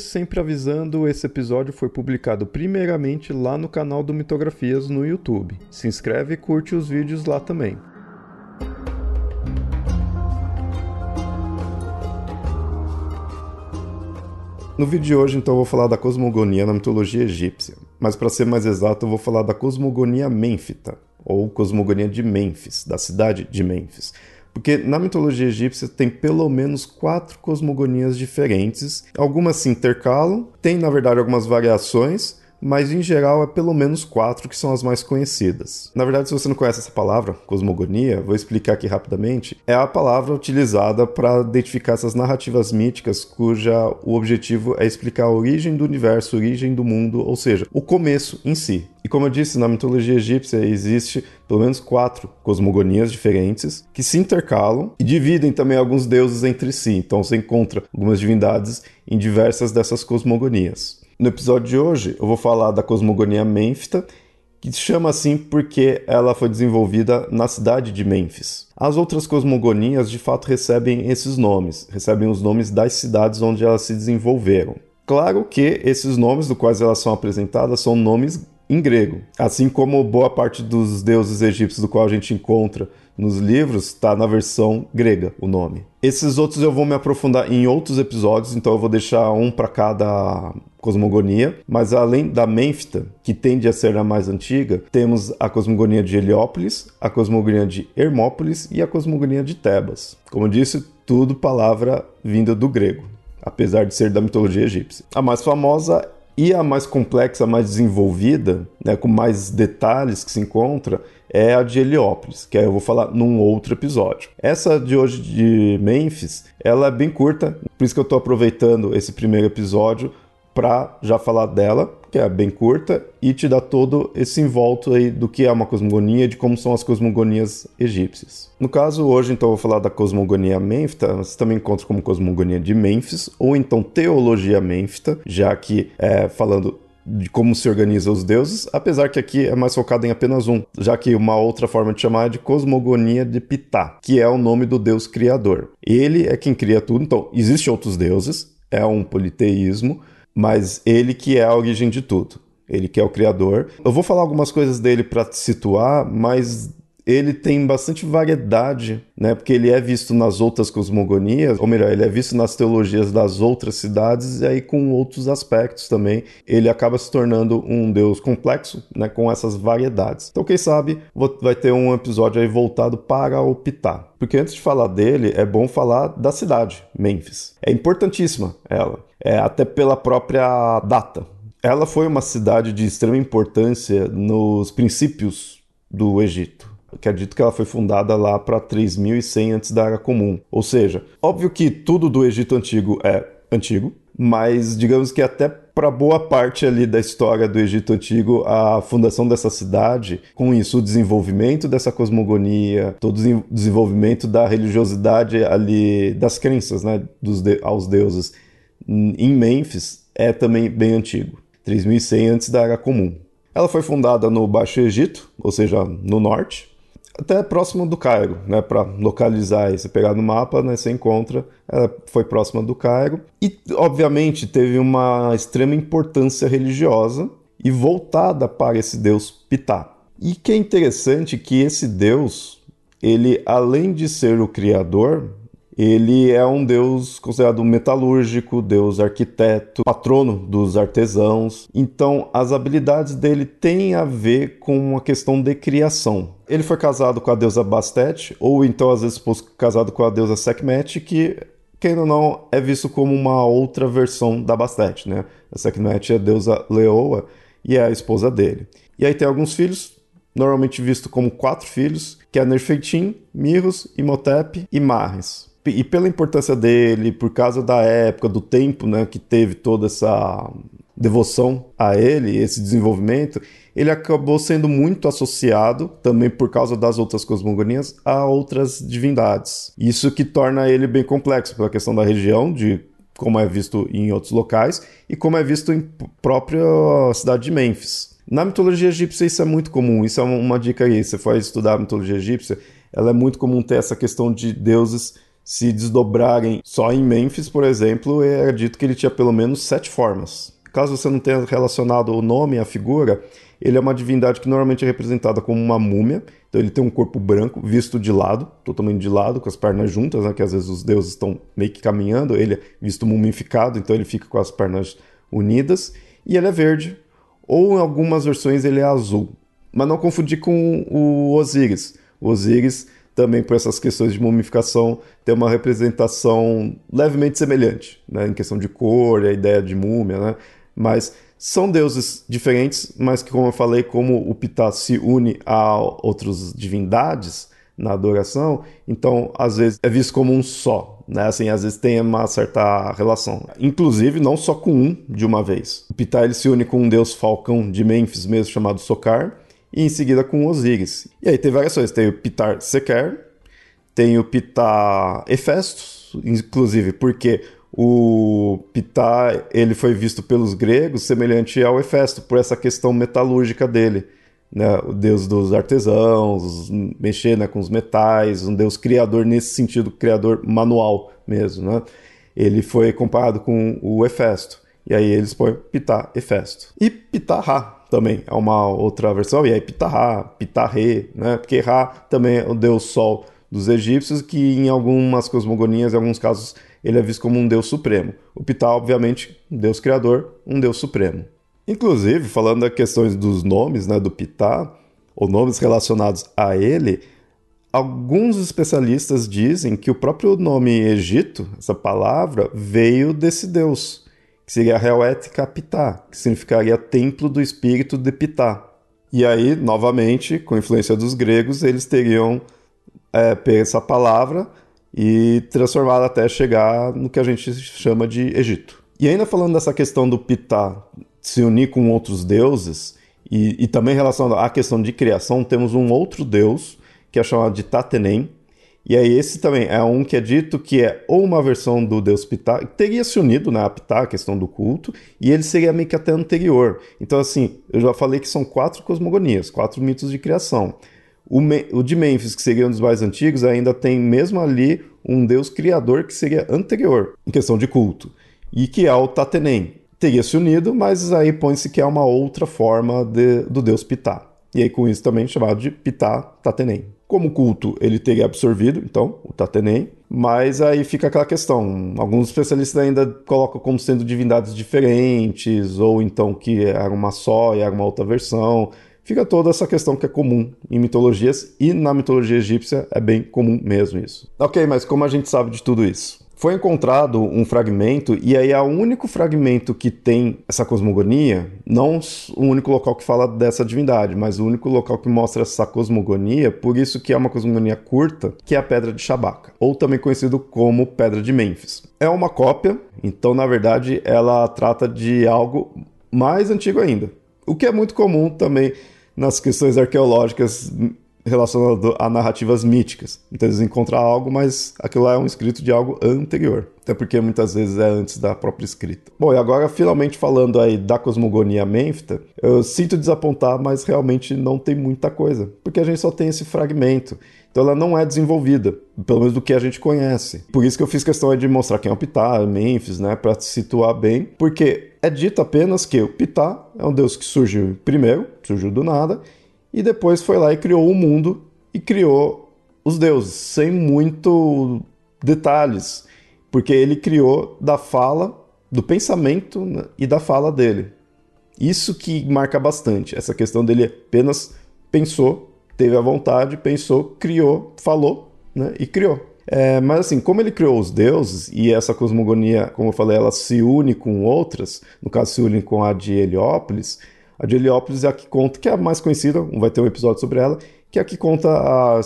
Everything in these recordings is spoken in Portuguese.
Sempre avisando, esse episódio foi publicado primeiramente lá no canal do Mitografias no YouTube. Se inscreve e curte os vídeos lá também. No vídeo de hoje, então, eu vou falar da cosmogonia na mitologia egípcia. Mas, para ser mais exato, eu vou falar da cosmogonia mênfita, ou cosmogonia de Mênfis, da cidade de Mênfis. Porque na mitologia egípcia tem pelo menos quatro cosmogonias diferentes, algumas se intercalam, tem na verdade algumas variações, mas em geral é pelo menos quatro que são as mais conhecidas. Na verdade, se você não conhece essa palavra, cosmogonia, vou explicar aqui rapidamente. É a palavra utilizada para identificar essas narrativas míticas cuja o objetivo é explicar a origem do universo, a origem do mundo, ou seja, o começo em si. E como eu disse, na mitologia egípcia existe pelo menos quatro cosmogonias diferentes que se intercalam e dividem também alguns deuses entre si. Então você encontra algumas divindades em diversas dessas cosmogonias. No episódio de hoje, eu vou falar da cosmogonia mênfita, que se chama assim porque ela foi desenvolvida na cidade de Mênfis. As outras cosmogonias de fato recebem esses nomes, recebem os nomes das cidades onde elas se desenvolveram. Claro que esses nomes, dos quais elas são apresentadas, são nomes em grego, assim como boa parte dos deuses egípcios do qual a gente encontra nos livros está na versão grega o nome. Esses outros eu vou me aprofundar em outros episódios, então eu vou deixar um para cada cosmogonia, mas além da Mênfita, que tende a ser a mais antiga, temos a cosmogonia de Heliópolis, a cosmogonia de Hermópolis e a cosmogonia de Tebas. Como disse, tudo palavra vinda do grego, apesar de ser da mitologia egípcia. A mais famosa e a mais complexa, a mais desenvolvida, né, com mais detalhes que se encontra, é a de Heliópolis, que eu vou falar num outro episódio. Essa de hoje de Memphis, ela é bem curta, por isso que eu estou aproveitando esse primeiro episódio para já falar dela, que é bem curta, e te dar todo esse envolto aí do que é uma cosmogonia, de como são as cosmogonias egípcias. No caso, hoje, então, eu vou falar da cosmogonia mênfita, você também encontra como cosmogonia de Mênfis, ou então teologia mênfita, já que, é, falando de como se organizam os deuses, apesar que aqui é mais focado em apenas um, já que uma outra forma de chamar é de cosmogonia de Ptah, que é o nome do deus criador. Ele é quem cria tudo, então existem outros deuses, é um politeísmo, mas ele que é a origem de tudo. Ele que é o criador. Eu vou falar algumas coisas dele para situar, mas ele tem bastante variedade, né? Porque ele é visto nas outras cosmogonias, ou melhor, ele é visto nas teologias das outras cidades e aí com outros aspectos também. Ele acaba se tornando um deus complexo, né? Com essas variedades. Então, quem sabe vai ter um episódio aí voltado para o Ptah. Porque antes de falar dele, é bom falar da cidade, Mênfis. É importantíssima ela, é até pela própria data. Ela foi uma cidade de extrema importância nos princípios do Egito acredito que ela foi fundada lá para 3100 antes da Era Comum. Ou seja, óbvio que tudo do Egito Antigo é antigo, mas digamos que até para boa parte ali da história do Egito Antigo, a fundação dessa cidade, com isso o desenvolvimento dessa cosmogonia, todo o desenvolvimento da religiosidade ali, das crenças né, dos de aos deuses em Mênfis, é também bem antigo. 3100 antes da Era Comum. Ela foi fundada no Baixo Egito, ou seja, no norte, até próximo do Cairo, né, para localizar e você pegar no mapa, né, você encontra, ela foi próxima do Cairo e obviamente teve uma extrema importância religiosa e voltada para esse deus Ptah. E que é interessante que esse deus, ele além de ser o criador, ele é um deus considerado metalúrgico, deus arquiteto, patrono dos artesãos. Então, as habilidades dele têm a ver com uma questão de criação. Ele foi casado com a deusa Bastet, ou então às vezes casado com a deusa Sekhmet, que quem ou não é visto como uma outra versão da Bastet, né? A Sekhmet é a deusa Leoa e é a esposa dele. E aí tem alguns filhos, normalmente visto como quatro filhos, que é Nerfeitim, Mirros, Imhotep e Marres e pela importância dele, por causa da época, do tempo, né, que teve toda essa devoção a ele, esse desenvolvimento, ele acabou sendo muito associado, também por causa das outras cosmogonias, a outras divindades. Isso que torna ele bem complexo, pela questão da região, de como é visto em outros locais, e como é visto em própria cidade de Mênfis. Na mitologia egípcia isso é muito comum, isso é uma dica aí, você for estudar a mitologia egípcia, ela é muito comum ter essa questão de deuses se desdobrarem. Só em Mênfis, por exemplo, é dito que ele tinha pelo menos sete formas. Caso você não tenha relacionado o nome à figura, ele é uma divindade que normalmente é representada como uma múmia. Então ele tem um corpo branco, visto de lado, totalmente de lado, com as pernas juntas, né? Que às vezes os deuses estão meio que caminhando. Ele é visto mumificado, então ele fica com as pernas unidas. E ele é verde. Ou em algumas versões ele é azul. Mas não confundir com o Osíris. O Osíris também por essas questões de mumificação, tem uma representação levemente semelhante, né, em questão de cor, a ideia de múmia, né, mas são deuses diferentes, mas que, como eu falei, como o Ptah se une a outras divindades na adoração, então às vezes é visto como um só, né? Assim, às vezes tem uma certa relação. Inclusive, não só com um de uma vez. O Ptah ele se une com um deus falcão de Mênfis mesmo, chamado Sokar, e em seguida com Osíris. E aí tem variações, tem o Pitar Seker, tem o Pitar Hefestos, inclusive porque o Pitar ele foi visto pelos gregos semelhante ao Hefesto, por essa questão metalúrgica dele. Né, o deus dos artesãos, mexer né, com os metais, um deus criador nesse sentido, criador manual mesmo. Né? Ele foi comparado com o Hefesto. E aí eles põem Pitá Hefesto. E Ra, também é uma outra versão, e aí Ptah, Ptahê, né? Porque Ra também é o deus sol dos egípcios, que em algumas cosmogonias, em alguns casos, ele é visto como um deus supremo. O Ptah, obviamente, um deus criador, um deus supremo. Inclusive, falando das questões dos nomes né, do Ptah, ou nomes relacionados a ele, alguns especialistas dizem que o próprio nome Egito, essa palavra, veio desse deus que seria Helet Capitá, que significaria templo do espírito de Pitá. E aí, novamente, com influência dos gregos, eles teriam é, pego essa palavra e transformado até chegar no que a gente chama de Egito. E ainda falando dessa questão do Pitá se unir com outros deuses, e, e também relacionado à questão de criação, temos um outro deus que é chamado de Tatenem, e aí esse também é um que é dito que é ou uma versão do deus Ptah, teria se unido na né, Ptah, a questão do culto, e ele seria meio que até anterior. Então assim, eu já falei que são quatro cosmogonias, quatro mitos de criação. O, Me o de Mênfis, que seria um dos mais antigos, ainda tem mesmo ali um deus criador que seria anterior, em questão de culto, e que é o Tatenem. Teria se unido, mas aí põe-se que é uma outra forma de, do deus Ptah. E aí com isso também chamado de Ptah Tatenem. Como culto, ele teria absorvido, então, o Tatenem, mas aí fica aquela questão. Alguns especialistas ainda colocam como sendo divindades diferentes, ou então que era uma só e era uma outra versão. Fica toda essa questão que é comum em mitologias, e na mitologia egípcia é bem comum mesmo isso. Ok, mas como a gente sabe de tudo isso? Foi encontrado um fragmento, e aí é o único fragmento que tem essa cosmogonia, não o único local que fala dessa divindade, mas o único local que mostra essa cosmogonia, por isso que é uma cosmogonia curta, que é a Pedra de Shabaca, ou também conhecido como Pedra de Mênfis. É uma cópia, então na verdade ela trata de algo mais antigo ainda. O que é muito comum também nas questões arqueológicas relacionado a narrativas míticas. Então eles encontram algo, mas aquilo lá é um escrito de algo anterior. Até porque muitas vezes é antes da própria escrita. Bom, e agora finalmente falando aí da cosmogonia mênfita, eu sinto desapontar, mas realmente não tem muita coisa. Porque a gente só tem esse fragmento. Então ela não é desenvolvida, pelo menos do que a gente conhece. Por isso que eu fiz questão de mostrar quem é o Ptah, Mênfis, né, para situar bem, porque é dito apenas que o Ptah é um deus que surgiu primeiro, surgiu do nada, e depois foi lá e criou o mundo e criou os deuses, sem muito detalhes, porque ele criou da fala, do pensamento né, e da fala dele. Isso que marca bastante, essa questão dele apenas pensou, teve a vontade, pensou, criou, falou né, e criou. É, mas assim, como ele criou os deuses e essa cosmogonia, como eu falei, ela se une com outras, no caso se une com a de Heliópolis, a de Heliópolis é a que conta, que é a mais conhecida, vai ter um episódio sobre ela, que é a que conta a,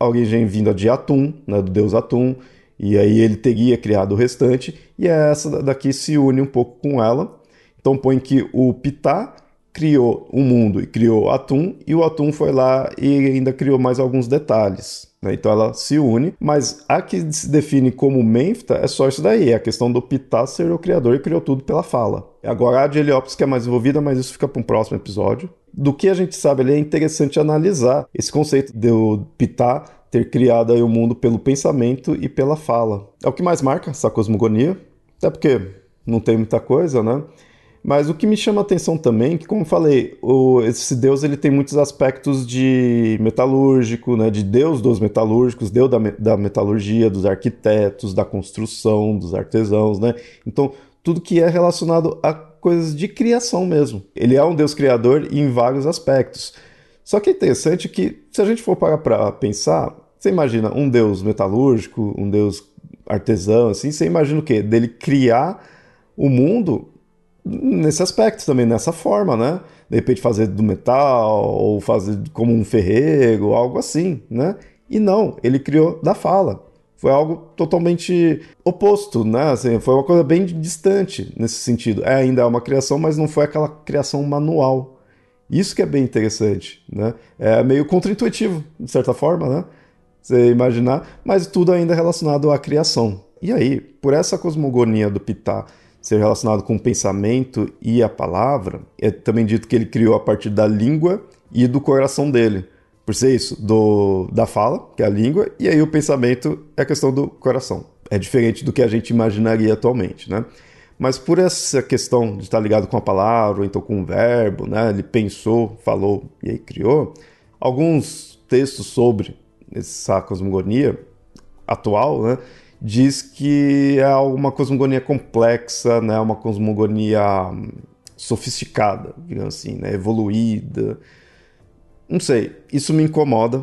a origem vinda de Atum, né, do deus Atum, e aí ele teria criado o restante, e é essa daqui se une um pouco com ela. Então põe que o Ptah criou o mundo e criou Atum, e o Atum foi lá e ainda criou mais alguns detalhes. Né? Então ela se une, mas a que se define como Menfta é só isso daí, é a questão do Ptah ser o criador e criou tudo pela fala. Agora a de Heliópolis que é mais envolvida, mas isso fica para um próximo episódio. Do que a gente sabe ali é interessante analisar esse conceito do Ptah ter criado o mundo pelo pensamento e pela fala. É o que mais marca essa cosmogonia, até porque não tem muita coisa, né? Mas o que me chama a atenção também, que como falei, o, esse deus ele tem muitos aspectos de metalúrgico, né, de deus dos metalúrgicos, deus da, da metalurgia, dos arquitetos, da construção, dos artesãos, né? Então, tudo que é relacionado a coisas de criação mesmo. Ele é um deus criador em vários aspectos. Só que é interessante que, se a gente for parar para pensar, você imagina um deus metalúrgico, um deus artesão, assim, você imagina o quê? Dele criar o mundo nesse aspecto também, nessa forma, né? De repente fazer do metal, ou fazer como um ferreiro, algo assim, né? E não, ele criou da fala. Foi algo totalmente oposto, né? Assim, foi uma coisa bem distante nesse sentido. É, ainda é uma criação, mas não foi aquela criação manual. Isso que é bem interessante, né? É meio contraintuitivo, de certa forma, né? Você imaginar, mas tudo ainda relacionado à criação. E aí, por essa cosmogonia do Pitá ser relacionado com o pensamento e a palavra, é também dito que ele criou a partir da língua e do coração dele. Por ser isso, do, da fala, que é a língua, e aí o pensamento é a questão do coração. É diferente do que a gente imaginaria atualmente, né? Mas por essa questão de estar ligado com a palavra, ou então com o verbo, né? Ele pensou, falou e aí criou. Alguns textos sobre essa cosmogonia atual, né? Diz que é uma cosmogonia complexa, né? uma cosmogonia hum, sofisticada, digamos assim, né? evoluída. Não sei, isso me incomoda,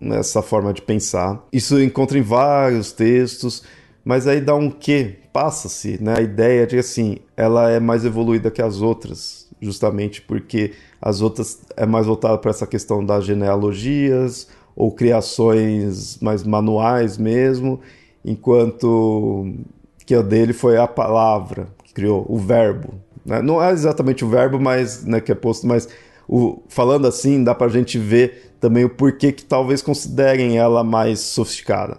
nessa forma de pensar. Isso encontra em vários textos, mas aí dá um quê? Passa-se né? a ideia de que assim, ela é mais evoluída que as outras, justamente porque as outras é mais voltada para essa questão das genealogias ou criações mais manuais mesmo, enquanto que o dele foi a palavra que criou, o verbo. Né? Não é exatamente o verbo, mas né, que é posto, mas o, falando assim, dá para a gente ver também o porquê que talvez considerem ela mais sofisticada,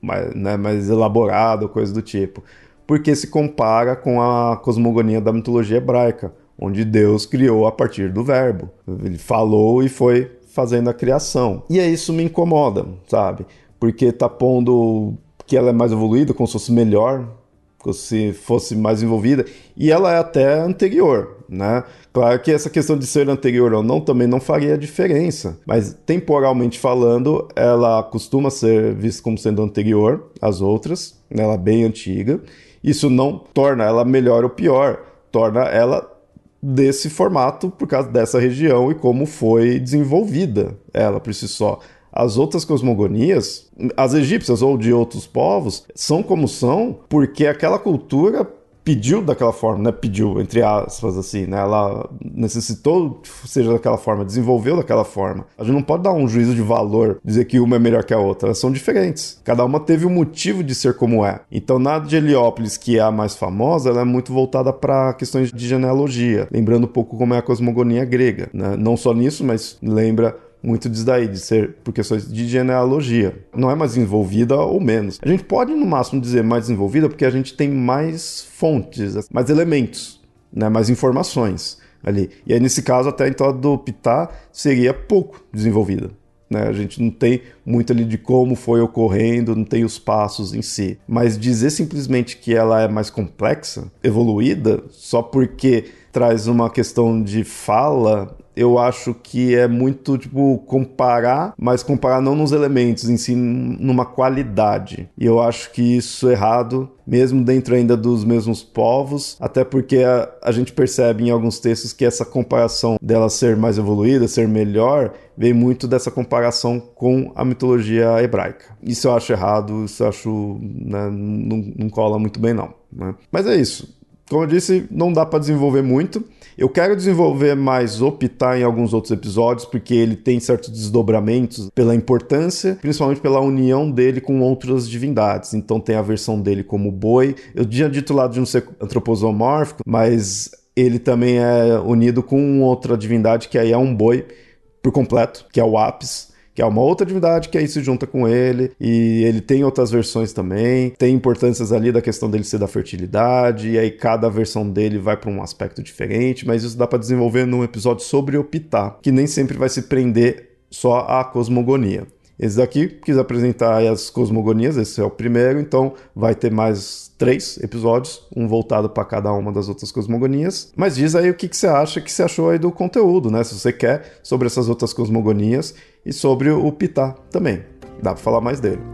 mais, né, mais elaborada, coisa do tipo. Porque se compara com a cosmogonia da mitologia hebraica, onde Deus criou a partir do verbo. Ele falou e foi fazendo a criação. E é isso me incomoda, sabe? Porque tá pondo que ela é mais evoluída, como se fosse melhor, como se fosse mais envolvida, e ela é até anterior, né? Claro que essa questão de ser anterior ou não também não faria diferença, mas temporalmente falando, ela costuma ser vista como sendo anterior às outras, né? ela é bem antiga. Isso não torna ela melhor ou pior, torna ela desse formato por causa dessa região e como foi desenvolvida ela por si só. As outras cosmogonias, as egípcias ou de outros povos, são como são porque aquela cultura pediu daquela forma, né? Pediu, entre aspas, assim, né? Ela necessitou seja daquela forma, desenvolveu daquela forma. A gente não pode dar um juízo de valor, dizer que uma é melhor que a outra. Elas são diferentes. Cada uma teve um motivo de ser como é. Então, na de Heliópolis, que é a mais famosa, ela é muito voltada para questões de genealogia, lembrando um pouco como é a cosmogonia grega, né? Não só nisso, mas lembra muito disso daí, de ser por questões de genealogia. Não é mais desenvolvida ou menos. A gente pode, no máximo, dizer mais desenvolvida porque a gente tem mais fontes, mais elementos, né? mais informações ali. E aí, nesse caso, até então a do Pitá seria pouco desenvolvida. Né? A gente não tem muito ali de como foi ocorrendo, não tem os passos em si. Mas dizer simplesmente que ela é mais complexa, evoluída, só porque traz uma questão de fala eu acho que é muito, tipo, comparar, mas comparar não nos elementos, em si, numa qualidade. E eu acho que isso é errado, mesmo dentro ainda dos mesmos povos, até porque a, a gente percebe em alguns textos que essa comparação dela ser mais evoluída, ser melhor, vem muito dessa comparação com a mitologia hebraica. Isso eu acho errado, isso eu acho. Né, não, não cola muito bem, não. Né? Mas é isso. Como eu disse, não dá para desenvolver muito. Eu quero desenvolver mais Optar em alguns outros episódios, porque ele tem certos desdobramentos pela importância, principalmente pela união dele com outras divindades. Então tem a versão dele como boi. Eu tinha dito lá de não ser antroposomórfico, mas ele também é unido com outra divindade que aí é um boi por completo, que é o Apis, que é uma outra divindade que aí se junta com ele, e ele tem outras versões também, tem importâncias ali da questão dele ser da fertilidade, e aí cada versão dele vai para um aspecto diferente, mas isso dá para desenvolver num episódio sobre o que nem sempre vai se prender só à cosmogonia. Esse daqui quis apresentar as cosmogonias, esse é o primeiro, então vai ter mais três episódios, um voltado para cada uma das outras cosmogonias. Mas diz aí o que, que você acha que você achou aí do conteúdo, né? Se você quer sobre essas outras cosmogonias e sobre o Pitá também. Dá para falar mais dele.